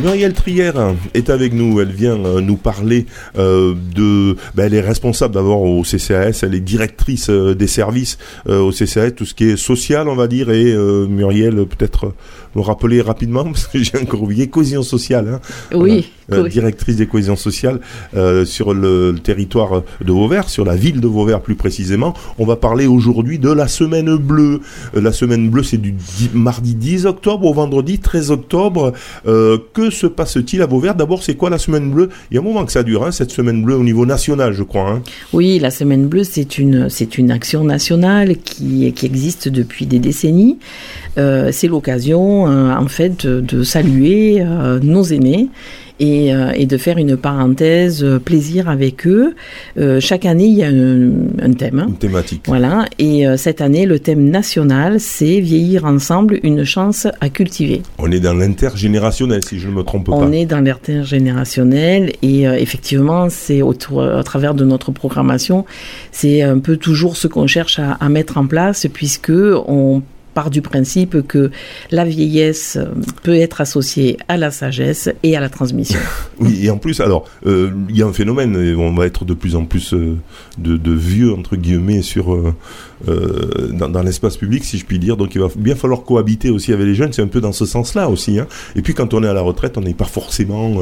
Muriel Trier est avec nous. Elle vient euh, nous parler euh, de. Ben, elle est responsable d'abord au CCAS. Elle est directrice euh, des services euh, au CCAS, tout ce qui est social, on va dire. Et euh, Muriel, peut-être me rappeler rapidement parce que j'ai encore oublié cohésion sociale. Hein. Oui. Voilà. directrice des cohésions sociales euh, sur le, le territoire de Vauvert, sur la ville de Vauvert plus précisément. On va parler aujourd'hui de la semaine bleue. Euh, la semaine bleue, c'est du di- mardi 10 octobre au vendredi 13 octobre. Euh, se passe-t-il à Vauvert? D'abord, c'est quoi la semaine bleue? Il y a un moment que ça dure, hein, cette semaine bleue au niveau national, je crois. Hein. Oui, la Semaine Bleue, c'est une, c'est une action nationale qui, qui existe depuis des décennies. Euh, c'est l'occasion, euh, en fait, de, de saluer euh, nos aînés. Et, euh, et de faire une parenthèse euh, plaisir avec eux. Euh, chaque année, il y a un, un thème. Une thématique. Voilà. Et cette année, le thème national, c'est vieillir ensemble, une chance à cultiver. On est dans l'intergénérationnel, si je ne me trompe On pas. est dans l'intergénérationnel et effectivement, c'est autour, à travers de notre programmation, c'est un peu toujours ce qu'on cherche à, à mettre en place puisque on du principe que la vieillesse euh, peut être associée à la sagesse et à la transmission. Oui, et en plus, alors, euh, il y a un phénomène, et on va être de plus en plus euh, de, vieux, entre guillemets, sur, dans, l'espace public, si je puis dire. Donc, il va bien falloir cohabiter aussi avec les jeunes. C'est un peu dans ce sens-là aussi. Hein. Et puis, quand on est à la retraite, on n'est pas forcément,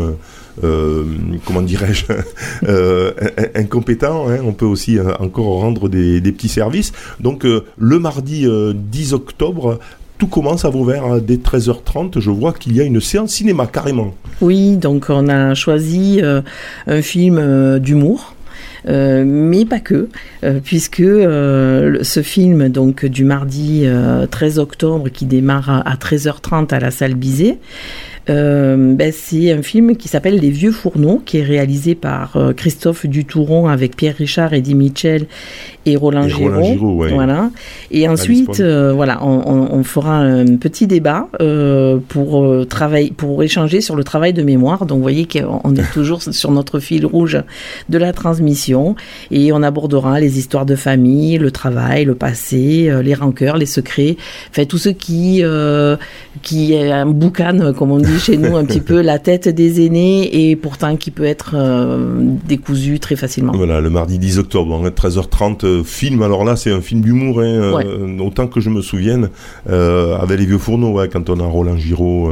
comment dirais-je, in- incompétent. Hein. On peut aussi encore rendre des, petits services. Donc, le mardi euh, 10 octobre, tout commence à Vauvert dès 13h30. Je vois qu'il y a une séance cinéma, carrément. Oui, donc on a choisi euh, un film euh, d'humour. Euh, mais pas que, puisque ce film donc du mardi euh, 13 octobre qui démarre à, à 13h30 à la salle Bizet, euh, ben, c'est un film qui s'appelle Les Vieux Fourneaux, qui est réalisé par euh, Christophe Dutouron avec Pierre Richard, Eddie Mitchell et Roland Et Giraud. Roland Giraud, ouais. Voilà. Et ensuite, euh, voilà, on, on- on fera un petit débat euh, pour travailler, pour échanger sur le travail de mémoire. Donc, vous voyez qu'on on est toujours sur notre fil rouge de la transmission et on abordera les histoires de famille, le travail, le passé, les rancœurs, les secrets, enfin tout ce qui qui est un boucan, comme on dit chez nous, un petit peu la tête des aînés et pourtant qui peut être euh, décousu très facilement. Voilà, le mardi 10 octobre, hein, 13h30, euh, film. Alors là, c'est un film d'humour, hein, euh, autant que je me souvienne, euh, avec les vieux fourneaux, ouais, quand on a Roland Giraud,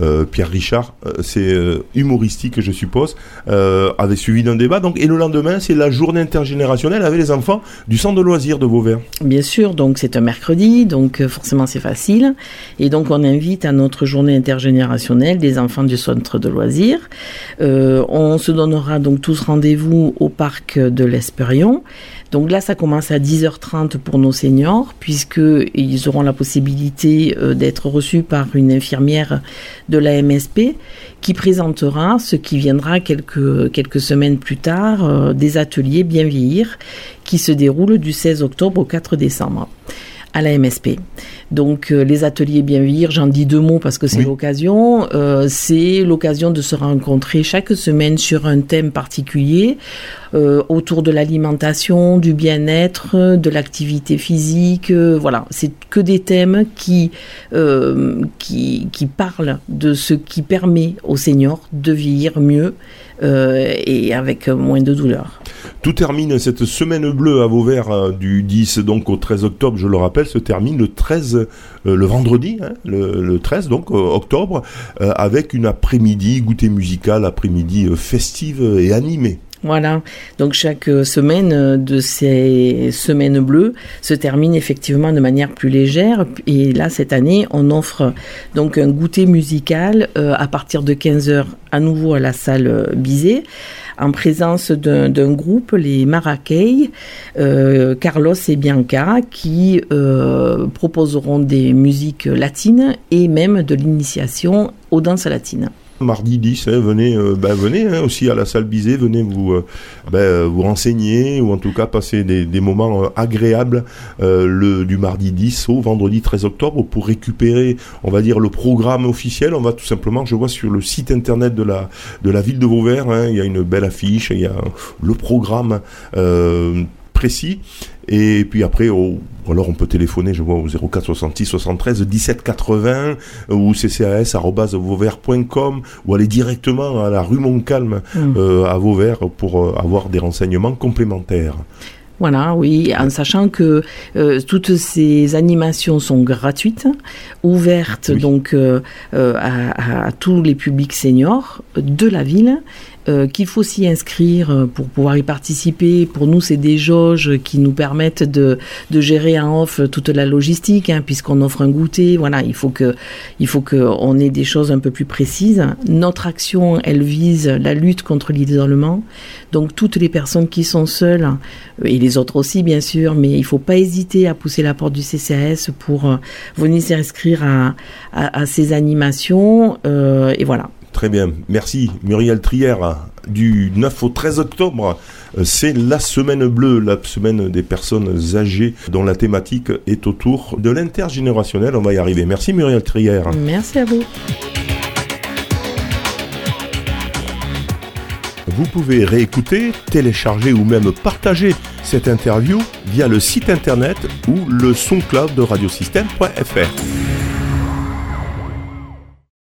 euh, Pierre Richard, euh, c'est euh, humoristique, je suppose, avec suivi d'un débat. Donc, et le lendemain, c'est la journée intergénérationnelle avec les enfants du centre de loisirs de Vauvert. Bien sûr, donc c'est un mercredi, donc forcément c'est facile. Et donc on invite à notre journée intergénérationnelle des enfants du centre de loisirs. Euh, on se donnera donc tous rendez-vous au parc de l'Espérion. Donc là, ça commence à 10h30 pour nos seniors, puisqu'ils auront la possibilité euh, d'être reçus par une infirmière de la MSP qui présentera ce qui viendra quelques, quelques semaines plus tard, euh, des ateliers Bien vieillir, qui se déroulent du 16 octobre au 4 décembre à la MSP. Donc euh, les ateliers bien vieillir, j'en dis deux mots parce que c'est Oui. l'occasion. Euh, c'est l'occasion de se rencontrer chaque semaine sur un thème particulier euh, autour de l'alimentation, du bien-être, de l'activité physique. voilà, c'est que des thèmes qui, qui qui parlent de ce qui permet aux seniors de vieillir mieux et avec moins de douleur. Tout termine cette semaine bleue à Vauvert euh, du 10 donc au 13 octobre, je le rappelle, se termine le 13, euh, le vendredi, hein, le, le 13 donc octobre, euh, avec une après-midi goûter musical, après-midi festive et animée. Voilà, donc chaque euh, semaine euh, de ces semaines bleues se termine effectivement de manière plus légère. Et là, cette année, on offre donc un goûter musical euh, à partir de 15h à nouveau à la salle Bizet, en présence d'un groupe, les Maracay, euh, Carlos et Bianca, qui proposeront des musiques latines et même de l'initiation aux danses latines. Mardi 10, hein, venez, euh, ben, venez hein, aussi à la salle Bizet, venez vous, euh, ben, vous renseigner ou en tout cas passer des, moments euh, agréables euh, le, du mardi 10 au vendredi 13 octobre pour récupérer, on va dire, le programme officiel. On va tout simplement, je vois sur le site internet de la, ville de Vauvert, hein, il y a une belle affiche, il y a le programme euh, précis. Et puis après, ou alors on peut téléphoner, je vois au 04 66 73 17 80 ou ccas.vauvert.com ou aller directement à la rue Montcalm Mm. euh, à Vauvert pour euh, avoir des renseignements complémentaires. Voilà, oui, en sachant que euh, toutes ces animations sont gratuites, ouvertes Oui. donc euh, euh, à, à tous les publics seniors de la ville, euh, qu'il faut s'y inscrire pour pouvoir y participer. Pour nous, c'est des jauges qui nous permettent de, de gérer en off toute la logistique, hein, puisqu'on offre un goûter. Voilà, il faut que il faut que on ait des choses un peu plus précises. Notre action, elle vise la lutte contre l'isolement. Donc toutes les personnes qui sont seules et les autres aussi bien sûr, mais il faut pas hésiter à pousser la porte du CCAS pour euh, venir s'inscrire à, à, à ces animations euh, et voilà. Très bien, merci Muriel Trière. Du 9 au 13 octobre, euh, c'est la semaine bleue, la semaine des personnes âgées dont la thématique est autour de l'intergénérationnel. On va y arriver. Merci Muriel Trière. Merci à vous. Vous pouvez réécouter, télécharger ou même partager cette interview via le site internet ou le SoundCloud de radiosystème.fr.